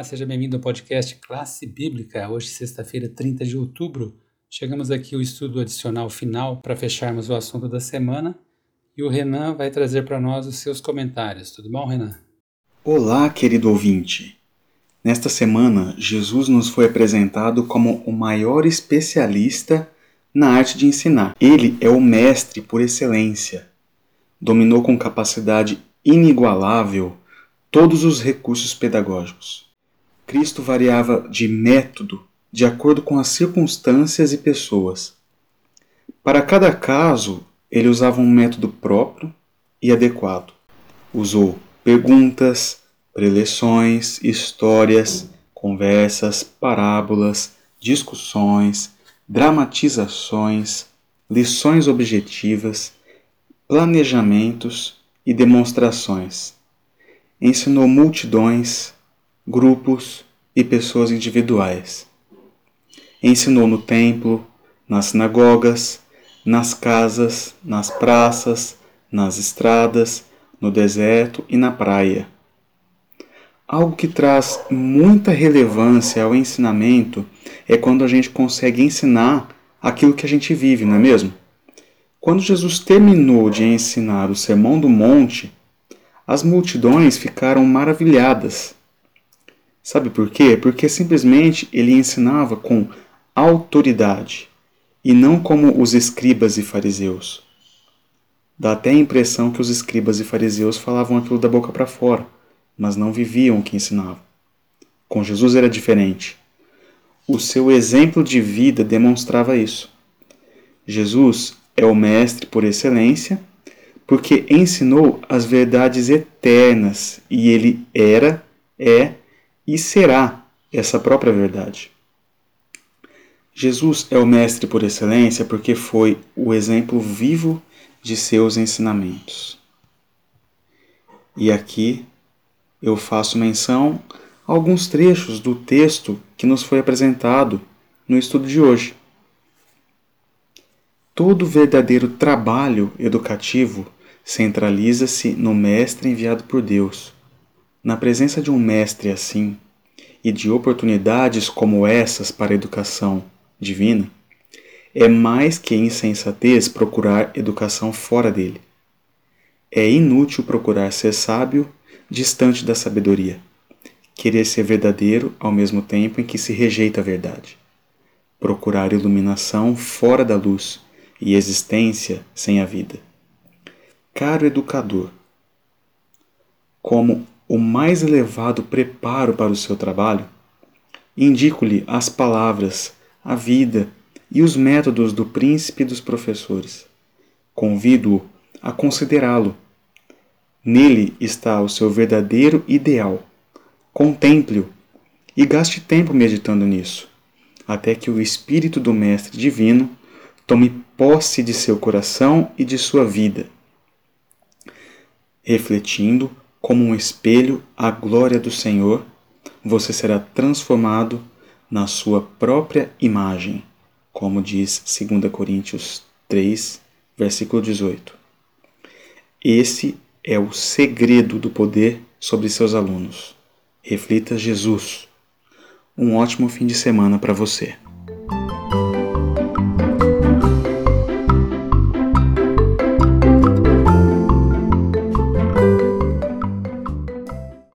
Olá, seja bem-vindo ao podcast Classe Bíblica. Hoje, sexta-feira, 30 de outubro, chegamos aqui ao estudo adicional final para fecharmos o assunto da semana e o Renan vai trazer para nós os seus comentários. Tudo bom, Renan? Olá, querido ouvinte. Nesta semana, Jesus nos foi apresentado como o maior especialista na arte de ensinar. Ele é o mestre por excelência. Dominou com capacidade inigualável todos os recursos pedagógicos. Cristo variava de método de acordo com as circunstâncias e pessoas. Para cada caso, ele usava um método próprio e adequado. Usou perguntas, preleções, histórias, conversas, parábolas, discussões, dramatizações, lições objetivas, planejamentos e demonstrações ensinou multidões, grupos e pessoas individuais. Ensinou no templo, nas sinagogas, nas casas, nas praças, nas estradas, no deserto e na praia. Algo que traz muita relevância ao ensinamento é quando a gente consegue ensinar aquilo que a gente vive, não é mesmo? Quando Jesus terminou de ensinar o Sermão do Monte, as multidões ficaram maravilhadas. Sabe por quê? Porque simplesmente ele ensinava com autoridade e não como os escribas e fariseus. Dá até a impressão que os escribas e fariseus falavam aquilo da boca para fora, mas não viviam o que ensinavam. Com Jesus era diferente. O seu exemplo de vida demonstrava isso. Jesus é o mestre por excelência porque ensinou as verdades eternas e ele era, é e será essa própria verdade. Jesus é o mestre por excelência porque foi o exemplo vivo de seus ensinamentos. E aqui eu faço menção a alguns trechos do texto que nos foi apresentado no estudo de hoje. Todo verdadeiro trabalho educativo centraliza-se no mestre enviado por Deus. Na presença de um mestre assim e de oportunidades como essas para a educação divina, é mais que insensatez procurar educação fora dele. É inútil procurar ser sábio distante da sabedoria, querer ser verdadeiro ao mesmo tempo em que se rejeita a verdade, procurar iluminação fora da luz e existência sem a vida caro educador, como o mais elevado preparo para o seu trabalho, indico-lhe as palavras, a vida e os métodos do príncipe dos professores. Convido-o a considerá-lo. Nele está o seu verdadeiro ideal. Contemple-o e gaste tempo meditando nisso, até que o Espírito do Mestre Divino tome posse de seu coração e de sua vida refletindo como um espelho a glória do Senhor, você será transformado na sua própria imagem, como diz 2 Coríntios 3, versículo 18. Esse é o segredo do poder sobre seus alunos. Reflita Jesus. Um ótimo fim de semana para você.